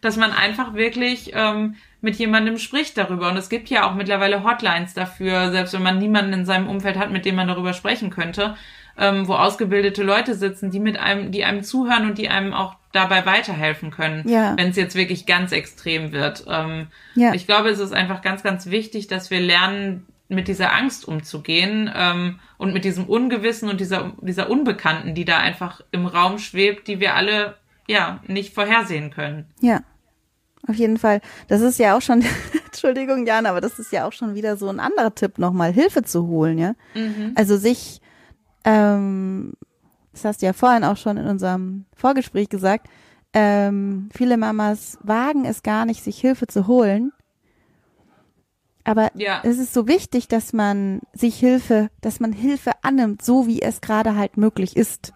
dass man einfach wirklich ähm, mit jemandem spricht darüber. Und es gibt ja auch mittlerweile Hotlines dafür, selbst wenn man niemanden in seinem Umfeld hat, mit dem man darüber sprechen könnte, ähm, wo ausgebildete Leute sitzen, die mit einem, die einem zuhören und die einem auch dabei weiterhelfen können, ja. wenn es jetzt wirklich ganz extrem wird. Ähm, ja. Ich glaube, es ist einfach ganz, ganz wichtig, dass wir lernen, mit dieser Angst umzugehen ähm, und mit diesem Ungewissen und dieser, dieser Unbekannten, die da einfach im Raum schwebt, die wir alle ja nicht vorhersehen können. Ja, auf jeden Fall. Das ist ja auch schon, Entschuldigung, Jan, aber das ist ja auch schon wieder so ein anderer Tipp, nochmal Hilfe zu holen, ja. Mhm. Also sich, ähm, das hast du ja vorhin auch schon in unserem Vorgespräch gesagt, ähm, viele Mamas wagen es gar nicht, sich Hilfe zu holen, aber ja. es ist so wichtig, dass man sich Hilfe, dass man Hilfe annimmt, so wie es gerade halt möglich ist.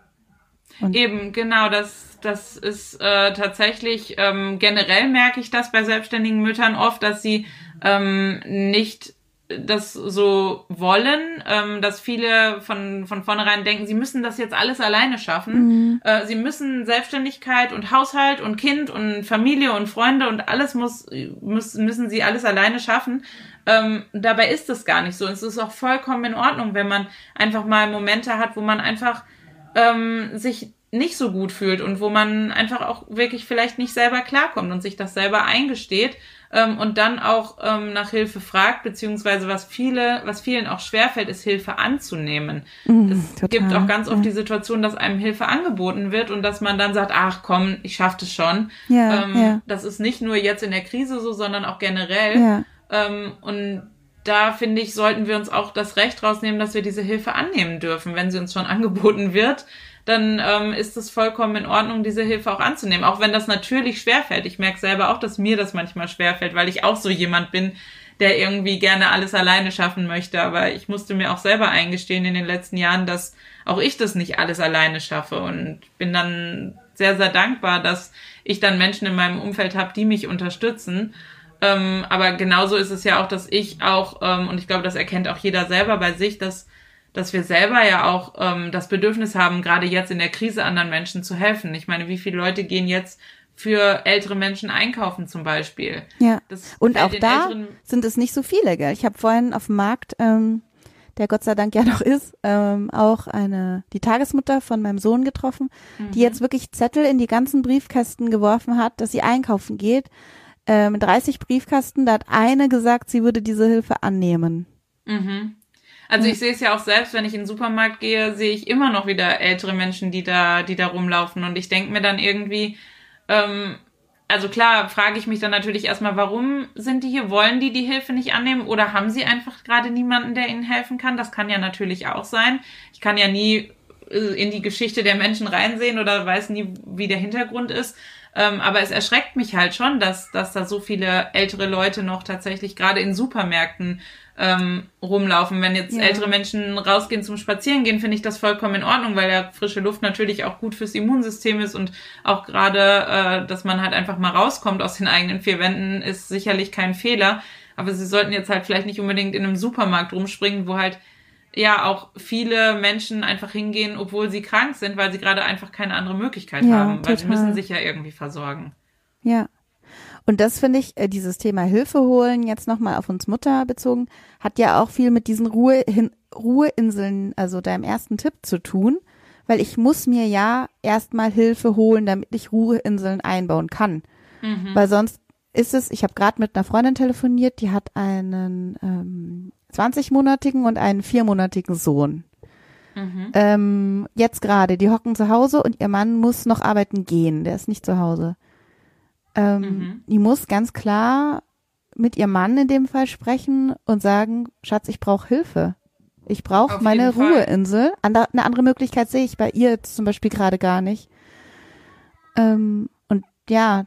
Und Eben, genau, das, das ist äh, tatsächlich, ähm, generell merke ich das bei selbstständigen Müttern oft, dass sie ähm, nicht das so wollen, ähm, dass viele von, von vornherein denken, sie müssen das jetzt alles alleine schaffen. Mhm. Äh, sie müssen Selbstständigkeit und Haushalt und Kind und Familie und Freunde und alles muss, muss müssen sie alles alleine schaffen. Ähm, dabei ist es gar nicht so. Es ist auch vollkommen in Ordnung, wenn man einfach mal Momente hat, wo man einfach ähm, sich nicht so gut fühlt und wo man einfach auch wirklich vielleicht nicht selber klarkommt und sich das selber eingesteht ähm, und dann auch ähm, nach Hilfe fragt, beziehungsweise was viele, was vielen auch schwerfällt, ist Hilfe anzunehmen. Mhm, es total, gibt auch ganz oft ja. die Situation, dass einem Hilfe angeboten wird und dass man dann sagt, ach komm, ich schaff das schon. Ja, ähm, ja. Das ist nicht nur jetzt in der Krise so, sondern auch generell. Ja. Ähm, und da finde ich, sollten wir uns auch das Recht rausnehmen, dass wir diese Hilfe annehmen dürfen, wenn sie uns schon angeboten wird dann ähm, ist es vollkommen in Ordnung, diese Hilfe auch anzunehmen. Auch wenn das natürlich schwerfällt. Ich merke selber auch, dass mir das manchmal schwerfällt, weil ich auch so jemand bin, der irgendwie gerne alles alleine schaffen möchte. Aber ich musste mir auch selber eingestehen in den letzten Jahren, dass auch ich das nicht alles alleine schaffe und bin dann sehr, sehr dankbar, dass ich dann Menschen in meinem Umfeld habe, die mich unterstützen. Ähm, aber genauso ist es ja auch, dass ich auch, ähm, und ich glaube, das erkennt auch jeder selber bei sich, dass dass wir selber ja auch ähm, das Bedürfnis haben, gerade jetzt in der Krise anderen Menschen zu helfen. Ich meine, wie viele Leute gehen jetzt für ältere Menschen einkaufen zum Beispiel? Ja. Das Und auch da sind es nicht so viele, gell? Ich habe vorhin auf dem Markt, ähm, der Gott sei Dank ja noch ist, ähm, auch eine die Tagesmutter von meinem Sohn getroffen, Mhm. die jetzt wirklich Zettel in die ganzen Briefkästen geworfen hat, dass sie einkaufen geht. Ähm, 30 Briefkasten, da hat eine gesagt, sie würde diese Hilfe annehmen. Mhm. Also ich sehe es ja auch selbst, wenn ich in den Supermarkt gehe, sehe ich immer noch wieder ältere Menschen, die da, die da rumlaufen. Und ich denke mir dann irgendwie, ähm, also klar, frage ich mich dann natürlich erstmal, warum sind die hier? Wollen die die Hilfe nicht annehmen oder haben sie einfach gerade niemanden, der ihnen helfen kann? Das kann ja natürlich auch sein. Ich kann ja nie äh, in die Geschichte der Menschen reinsehen oder weiß nie, wie der Hintergrund ist. Ähm, aber es erschreckt mich halt schon, dass, dass da so viele ältere Leute noch tatsächlich gerade in Supermärkten ähm, rumlaufen. Wenn jetzt Ja. ältere Menschen rausgehen zum Spazierengehen, finde ich das vollkommen in Ordnung, weil ja frische Luft natürlich auch gut fürs Immunsystem ist und auch gerade, äh, dass man halt einfach mal rauskommt aus den eigenen vier Wänden, ist sicherlich kein Fehler. Aber sie sollten jetzt halt vielleicht nicht unbedingt in einem Supermarkt rumspringen, wo halt ja auch viele Menschen einfach hingehen, obwohl sie krank sind, weil sie gerade einfach keine andere Möglichkeit Ja, haben, weil sie total. müssen sich ja irgendwie versorgen. Ja. Und das finde ich, äh, dieses Thema Hilfe holen, jetzt nochmal auf uns Mutter bezogen, hat ja auch viel mit diesen Ruhe Ruheinseln, also deinem ersten Tipp zu tun, weil ich muss mir ja erstmal Hilfe holen, damit ich Ruheinseln einbauen kann. Mhm. Weil sonst ist es, ich habe gerade mit einer Freundin telefoniert, die hat einen ähm, 20-monatigen und einen viermonatigen Sohn. Mhm. Ähm, jetzt gerade, die hocken zu Hause und ihr Mann muss noch arbeiten gehen, der ist nicht zu Hause. Ähm, mhm. Die muss ganz klar mit ihrem Mann in dem Fall sprechen und sagen, Schatz, ich brauche Hilfe. Ich brauche meine Ruheinsel. Eine andere Möglichkeit sehe ich bei ihr zum Beispiel gerade gar nicht. Ähm, und ja,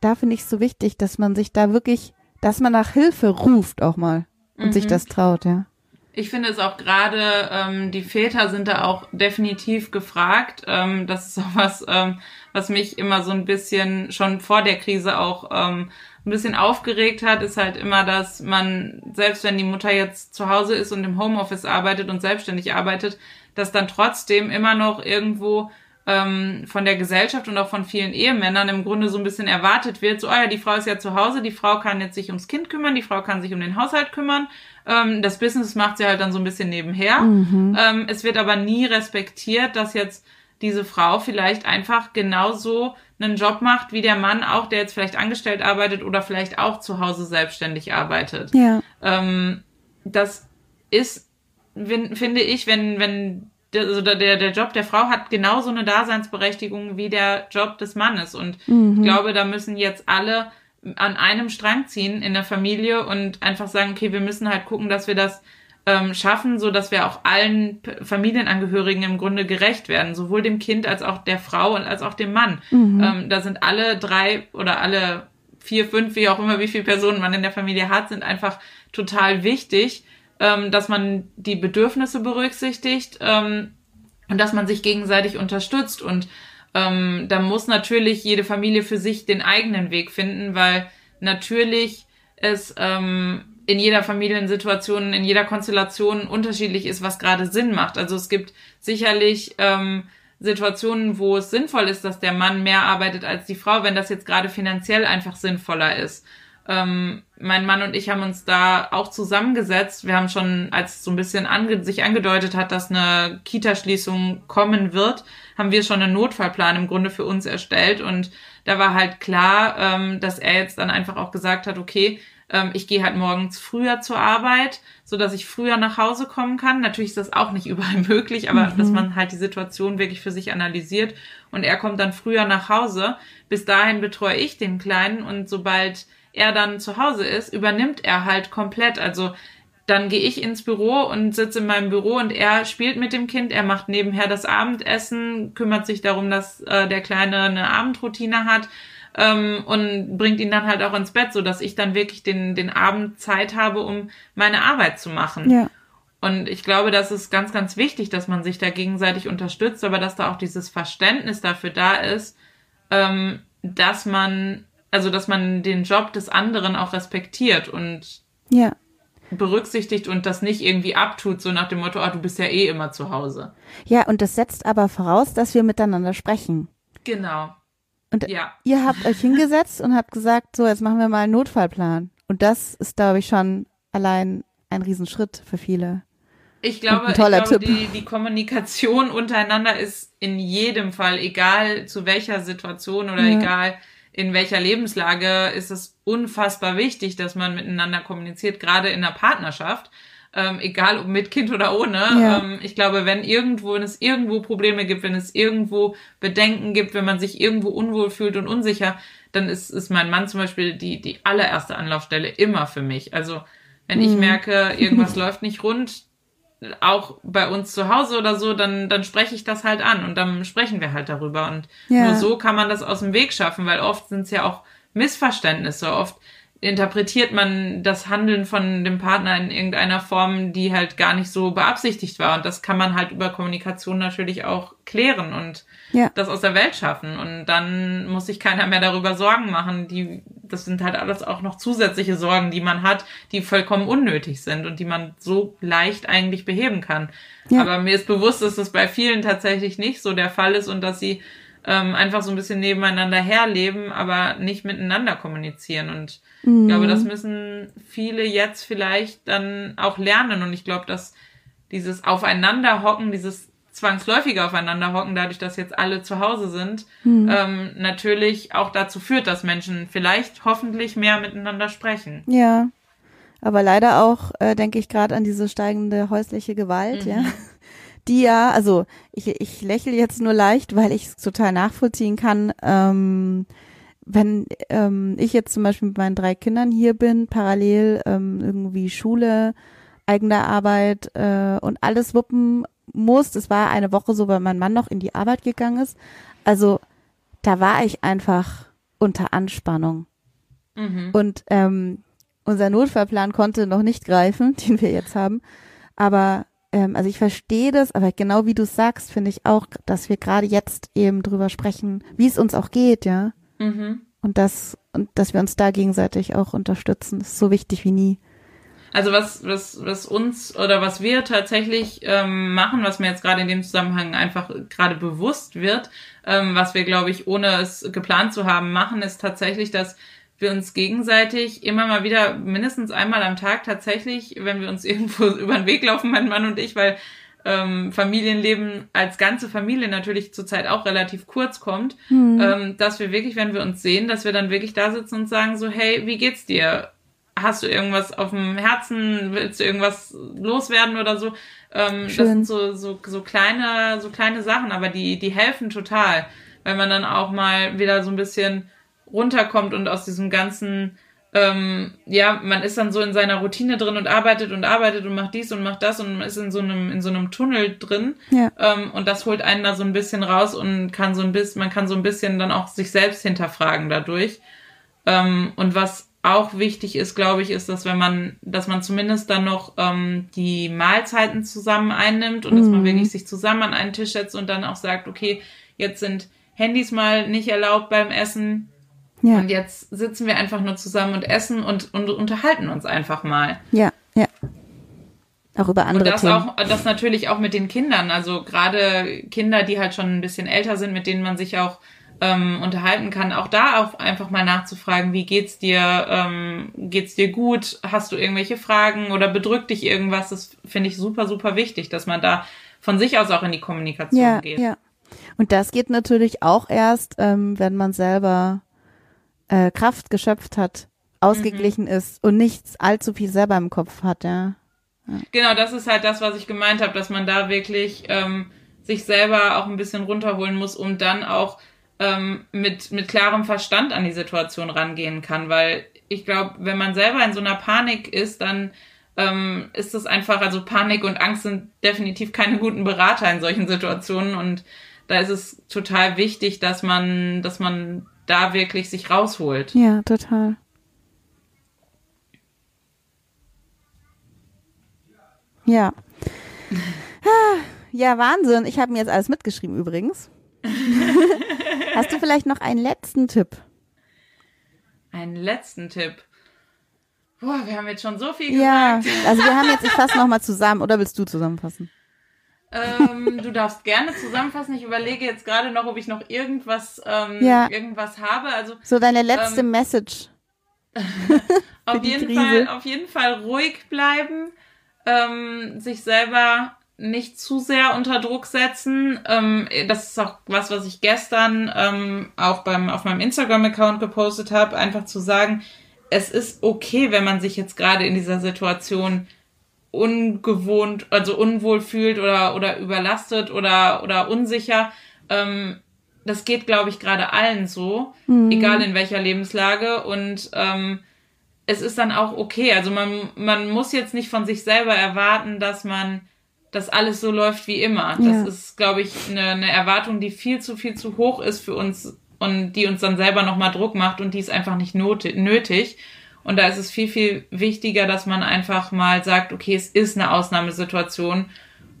da, finde ich es so wichtig, dass man sich da wirklich, dass man nach Hilfe ruft auch mal und mhm. sich das traut, ja. Ich finde es auch gerade, ähm, die Väter sind da auch definitiv gefragt. Ähm, das ist auch was, ähm, was mich immer so ein bisschen schon vor der Krise auch ähm, ein bisschen aufgeregt hat, ist halt immer, dass man, selbst wenn die Mutter jetzt zu Hause ist und im Homeoffice arbeitet und selbstständig arbeitet, dass dann trotzdem immer noch irgendwo ähm, von der Gesellschaft und auch von vielen Ehemännern im Grunde so ein bisschen erwartet wird, so, oh ja, die Frau ist ja zu Hause, die Frau kann jetzt sich ums Kind kümmern, die Frau kann sich um den Haushalt kümmern, ähm, das Business macht sie halt dann so ein bisschen nebenher. Mhm. Ähm, es wird aber nie respektiert, dass jetzt diese Frau vielleicht einfach genauso einen Job macht wie der Mann auch, der jetzt vielleicht angestellt arbeitet oder vielleicht auch zu Hause selbstständig arbeitet. Ja. Ähm, das ist, wenn, finde ich, wenn, wenn der, also der, der Job der Frau hat genauso eine Daseinsberechtigung wie der Job des Mannes. Und mhm. ich glaube, da müssen jetzt alle an einem Strang ziehen in der Familie und einfach sagen, okay, wir müssen halt gucken, dass wir das ähm, schaffen, so dass wir auch allen Familienangehörigen im Grunde gerecht werden, sowohl dem Kind als auch der Frau und als auch dem Mann. Mhm. Ähm, da sind alle drei oder alle vier, fünf, wie auch immer, wie viele Personen man in der Familie hat, sind einfach total wichtig, ähm, dass man die Bedürfnisse berücksichtigt ähm, und dass man sich gegenseitig unterstützt. Und ähm, da muss natürlich jede Familie für sich den eigenen Weg finden, weil natürlich es ähm, in jeder Familiensituation, in jeder Konstellation unterschiedlich ist, was gerade Sinn macht. Also es gibt sicherlich ähm, Situationen, wo es sinnvoll ist, dass der Mann mehr arbeitet als die Frau, wenn das jetzt gerade finanziell einfach sinnvoller ist. Ähm, mein Mann und ich haben uns da auch zusammengesetzt. Wir haben schon, als so ein bisschen ange sich angedeutet hat, dass eine Kita-Schließung kommen wird, haben wir schon einen Notfallplan im Grunde für uns erstellt. Und da war halt klar, ähm, dass er jetzt dann einfach auch gesagt hat, okay, ähm, ich gehe halt morgens früher zur Arbeit, so dass ich früher nach Hause kommen kann. Natürlich ist das auch nicht überall möglich, aber mhm. dass man halt die Situation wirklich für sich analysiert und er kommt dann früher nach Hause. Bis dahin betreue ich den Kleinen und sobald er dann zu Hause ist, übernimmt er halt komplett. Also dann gehe ich ins Büro und sitze in meinem Büro und er spielt mit dem Kind, er macht nebenher das Abendessen, kümmert sich darum, dass äh, der Kleine eine Abendroutine hat ähm, und bringt ihn dann halt auch ins Bett, so dass ich dann wirklich den, den Abend Zeit habe, um meine Arbeit zu machen. Ja. Und ich glaube, das ist ganz, ganz wichtig, dass man sich da gegenseitig unterstützt, aber dass da auch dieses Verständnis dafür da ist, ähm, dass man, also dass man den Job des anderen auch respektiert und ja. berücksichtigt und das nicht irgendwie abtut, so nach dem Motto, ah, du bist ja eh immer zu Hause. Ja, und das setzt aber voraus, dass wir miteinander sprechen. Genau. Und ja. ihr habt euch hingesetzt und habt gesagt, so, jetzt machen wir mal einen Notfallplan. Und das ist, glaube ich, schon allein ein Riesenschritt für viele. Ich glaube, ich glaube die, die Kommunikation untereinander ist in jedem Fall, egal zu welcher Situation oder ja. egal in welcher Lebenslage, ist es unfassbar wichtig, dass man miteinander kommuniziert, gerade in der Partnerschaft ähm, egal ob mit Kind oder ohne. Ja. Ähm, ich glaube, wenn irgendwo, wenn es irgendwo Probleme gibt, wenn es irgendwo Bedenken gibt, wenn man sich irgendwo unwohl fühlt und unsicher, dann ist, ist mein Mann zum Beispiel die, die allererste Anlaufstelle immer für mich. Also wenn ich mhm. merke, irgendwas läuft nicht rund, auch bei uns zu Hause oder so, dann, dann spreche ich das halt an und dann sprechen wir halt darüber. Und ja. nur so kann man das aus dem Weg schaffen, weil oft sind es ja auch Missverständnisse. Oft interpretiert man das Handeln von dem Partner in irgendeiner Form, die halt gar nicht so beabsichtigt war. Und das kann man halt über Kommunikation natürlich auch klären und ja. das aus der Welt schaffen. Und dann muss sich keiner mehr darüber Sorgen machen. Die, das sind halt alles auch noch zusätzliche Sorgen, die man hat, die vollkommen unnötig sind und die man so leicht eigentlich beheben kann. Ja. Aber mir ist bewusst, dass das bei vielen tatsächlich nicht so der Fall ist und dass sie ähm, einfach so ein bisschen nebeneinander herleben, aber nicht miteinander kommunizieren. Und mhm. ich glaube, das müssen viele jetzt vielleicht dann auch lernen. Und ich glaube, dass dieses Aufeinanderhocken, dieses zwangsläufige Aufeinanderhocken, dadurch, dass jetzt alle zu Hause sind, mhm. ähm, natürlich auch dazu führt, dass Menschen vielleicht hoffentlich mehr miteinander sprechen. Ja. Aber leider auch, äh, denke ich gerade an diese steigende häusliche Gewalt, mhm. ja die ja, also ich, ich lächle jetzt nur leicht, weil ich es total nachvollziehen kann. Ähm, wenn ähm, ich jetzt zum Beispiel mit meinen drei Kindern hier bin, parallel ähm, irgendwie Schule, eigene Arbeit äh, und alles wuppen muss. Das war eine Woche so, weil mein Mann noch in die Arbeit gegangen ist. Also da war ich einfach unter Anspannung. Mhm. Und ähm, unser Notfallplan konnte noch nicht greifen, den wir jetzt haben. Aber ähm, also ich verstehe das, aber genau wie du sagst, finde ich auch, dass wir gerade jetzt eben drüber sprechen, wie es uns auch geht, ja. Mhm. Und das, und dass wir uns da gegenseitig auch unterstützen, ist so wichtig wie nie. Also was, was, was uns oder was wir tatsächlich ähm, machen, was mir jetzt gerade in dem Zusammenhang einfach gerade bewusst wird, ähm, was wir, glaube ich, ohne es geplant zu haben, machen, ist tatsächlich, dass wir uns gegenseitig immer mal wieder mindestens einmal am Tag tatsächlich, wenn wir uns irgendwo über den Weg laufen, mein Mann und ich, weil ähm, Familienleben als ganze Familie natürlich zurzeit auch relativ kurz kommt, mhm. ähm, dass wir wirklich, wenn wir uns sehen, dass wir dann wirklich da sitzen und sagen so, hey, wie geht's dir? Hast du irgendwas auf dem Herzen? Willst du irgendwas loswerden oder so? Ähm, das sind so, so, so kleine, so kleine Sachen, aber die, die helfen total, weil man dann auch mal wieder so ein bisschen runterkommt und aus diesem ganzen ähm, ja, man ist dann so in seiner Routine drin und arbeitet und arbeitet und macht dies und macht das und ist in so einem, in so einem Tunnel drin. Ja. Ähm, und das holt einen da so ein bisschen raus und kann so ein bisschen, man kann so ein bisschen dann auch sich selbst hinterfragen dadurch. Ähm, und was auch wichtig ist, glaube ich, ist, dass wenn man, dass man zumindest dann noch ähm, die Mahlzeiten zusammen einnimmt und mhm. dass man mhm. wirklich sich zusammen an einen Tisch setzt und dann auch sagt, okay, jetzt sind Handys mal nicht erlaubt beim Essen ja. Und jetzt sitzen wir einfach nur zusammen und essen und, und unterhalten uns einfach mal. Ja, ja. Auch über andere und das Themen. auch, das natürlich auch mit den Kindern. Also gerade Kinder, die halt schon ein bisschen älter sind, mit denen man sich auch ähm, unterhalten kann. Auch da auch einfach mal nachzufragen, wie geht's dir? Ähm, geht's dir gut? Hast du irgendwelche Fragen oder bedrückt dich irgendwas? Das finde ich super, super wichtig, dass man da von sich aus auch in die Kommunikation ja, geht. Ja. Und das geht natürlich auch erst, ähm, wenn man selber äh, Kraft geschöpft hat, ausgeglichen mhm. ist und nichts allzu viel selber im Kopf hat, ja. ja. Genau, das ist halt das, was ich gemeint habe, dass man da wirklich ähm, sich selber auch ein bisschen runterholen muss, um dann auch ähm, mit, mit klarem Verstand an die Situation rangehen kann, weil ich glaube, wenn man selber in so einer Panik ist, dann ähm, ist das einfach, also Panik und Angst sind definitiv keine guten Berater in solchen Situationen und da ist es total wichtig, dass man, dass man da wirklich sich rausholt. Ja, total. Ja. Ja, Wahnsinn. Ich habe mir jetzt alles mitgeschrieben übrigens. Hast du vielleicht noch einen letzten Tipp? Einen letzten Tipp. Boah, wir haben jetzt schon so viel gesagt. Ja, also wir haben jetzt, ich fasse nochmal zusammen, oder willst du zusammenfassen? Ähm, du darfst gerne zusammenfassen. Ich überlege jetzt gerade noch, ob ich noch irgendwas, ähm, ja. irgendwas habe. Also so deine letzte ähm, Message. auf jeden Fall, auf jeden Fall ruhig bleiben, ähm, sich selber nicht zu sehr unter Druck setzen. Ähm, das ist auch was, was ich gestern ähm, auch beim auf meinem Instagram-Account gepostet habe, einfach zu sagen, es ist okay, wenn man sich jetzt gerade in dieser Situation ungewohnt, also unwohl fühlt oder, oder überlastet oder, oder unsicher. Ähm, das geht, glaube ich, gerade allen so, mhm. egal in welcher Lebenslage. Und ähm, es ist dann auch okay. Also man, man muss jetzt nicht von sich selber erwarten, dass man dass alles so läuft wie immer. Ja. Das ist, glaube ich, eine, eine Erwartung, die viel zu viel zu hoch ist für uns und die uns dann selber nochmal Druck macht und die ist einfach nicht nötig. Und da ist es viel, viel wichtiger, dass man einfach mal sagt, okay, es ist eine Ausnahmesituation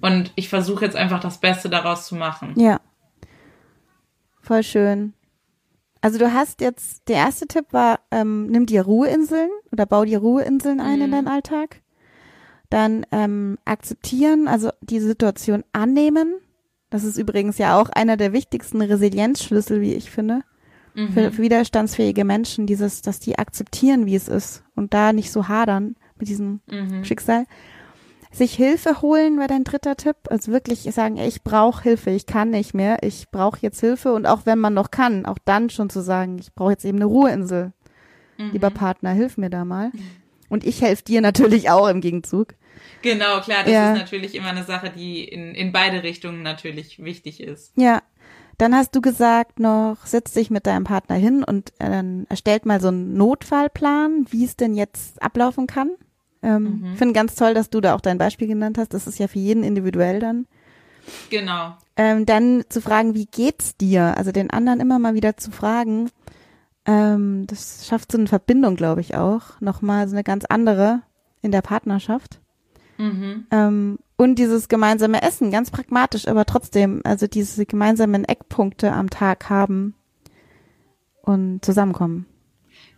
und ich versuche jetzt einfach das Beste daraus zu machen. Ja. Voll schön. Also du hast jetzt, der erste Tipp war, ähm, nimm dir Ruheinseln oder bau dir Ruheinseln ein mhm. in deinen Alltag. Dann ähm, akzeptieren, also die Situation annehmen. Das ist übrigens ja auch einer der wichtigsten Resilienzschlüssel, wie ich finde mhm. für, für widerstandsfähige Menschen, dieses, dass die akzeptieren, wie es ist und da nicht so hadern mit diesem mhm. Schicksal. Sich Hilfe holen wäre dein dritter Tipp. Also wirklich sagen, ich brauche Hilfe, ich kann nicht mehr, ich brauche jetzt Hilfe und auch wenn man noch kann, auch dann schon zu sagen, ich brauche jetzt eben eine Ruheinsel. Mhm. Lieber Partner, hilf mir da mal. Und ich helfe dir natürlich auch im Gegenzug. Genau, klar, das ja. ist natürlich immer eine Sache, die in, in beide Richtungen natürlich wichtig ist. Ja. Dann hast du gesagt noch, setz dich mit deinem Partner hin und äh, erstellt mal so einen Notfallplan, wie es denn jetzt ablaufen kann. Ähm, mhm. Finde ganz toll, dass du da auch dein Beispiel genannt hast. Das ist ja für jeden individuell dann. Genau. Ähm, dann zu fragen, wie geht's dir? Also den anderen immer mal wieder zu fragen. Ähm, das schafft so eine Verbindung, glaube ich, auch. Nochmal so eine ganz andere in der Partnerschaft. Mhm. Ähm, und dieses gemeinsame Essen, ganz pragmatisch, aber trotzdem, also diese gemeinsamen Eckpunkte am Tag haben und zusammenkommen.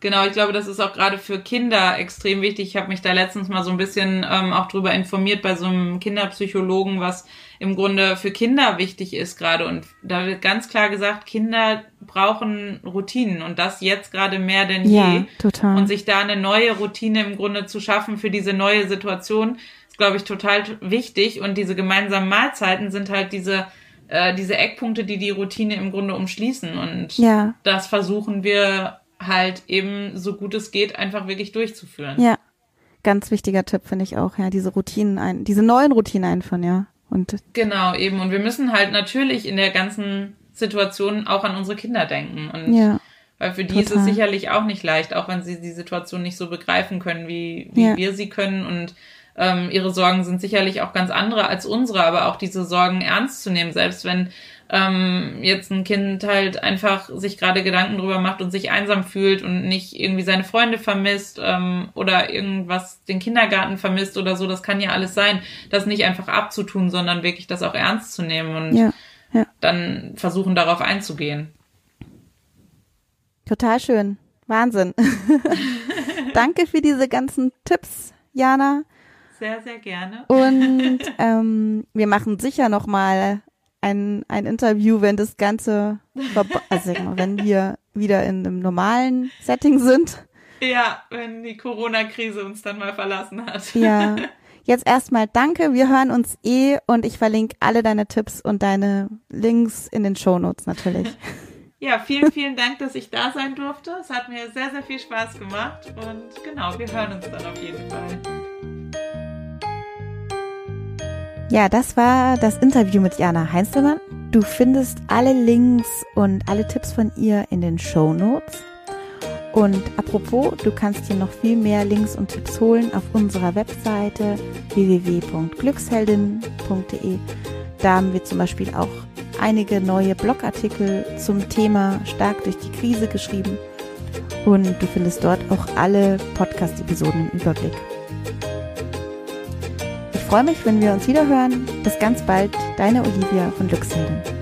Genau, ich glaube, das ist auch gerade für Kinder extrem wichtig. Ich habe mich da letztens mal so ein bisschen ähm, auch drüber informiert bei so einem Kinderpsychologen, was im Grunde für Kinder wichtig ist gerade. Und da wird ganz klar gesagt, Kinder brauchen Routinen und das jetzt gerade mehr denn je. Ja, total. Und sich da eine neue Routine im Grunde zu schaffen für diese neue Situation, glaube ich, total wichtig. Und diese gemeinsamen Mahlzeiten sind halt diese äh, diese Eckpunkte, die die Routine im Grunde umschließen. Und ja. das versuchen wir halt eben so gut es geht einfach wirklich durchzuführen. Ja, ganz wichtiger Tipp finde ich auch, ja, diese Routinen ein, diese neuen Routinen einführen, ja. Und genau, eben. Und wir müssen halt natürlich in der ganzen Situation auch an unsere Kinder denken. Und ja, weil für die total. ist es sicherlich auch nicht leicht, auch wenn sie die Situation nicht so begreifen können, wie, wie ja. wir sie können. Und ähm, ihre Sorgen sind sicherlich auch ganz andere als unsere, aber auch diese Sorgen ernst zu nehmen, selbst wenn ähm, jetzt ein Kind halt einfach sich gerade Gedanken drüber macht und sich einsam fühlt und nicht irgendwie seine Freunde vermisst ähm, oder irgendwas den Kindergarten vermisst oder so, das kann ja alles sein, das nicht einfach abzutun, sondern wirklich das auch ernst zu nehmen und ja, ja. dann versuchen darauf einzugehen. Total schön. Wahnsinn. Danke für diese ganzen Tipps, Jana. Sehr, sehr gerne. Und ähm, wir machen sicher noch mal ein, ein Interview, wenn das Ganze, also wenn wir wieder in einem normalen Setting sind. Ja, wenn die Corona-Krise uns dann mal verlassen hat. Ja. Jetzt erstmal danke. Wir hören uns eh und ich verlinke alle deine Tipps und deine Links in den Show Notes natürlich. Ja, vielen, vielen Dank, dass ich da sein durfte. Es hat mir sehr, sehr viel Spaß gemacht und genau, wir hören uns dann auf jeden Fall. Ja, das war das Interview mit Jana Heinzelmann. Du findest alle Links und alle Tipps von ihr in den Show Notes. Und apropos, du kannst hier noch viel mehr Links und Tipps holen auf unserer Webseite www.glücksheldin.de. Da haben wir zum Beispiel auch einige neue Blogartikel zum Thema stark durch die Krise geschrieben. Und du findest dort auch alle Podcast-Episoden im Überblick freue mich, wenn wir uns wieder hören. Bis ganz bald, deine Olivia von Glücksheldin.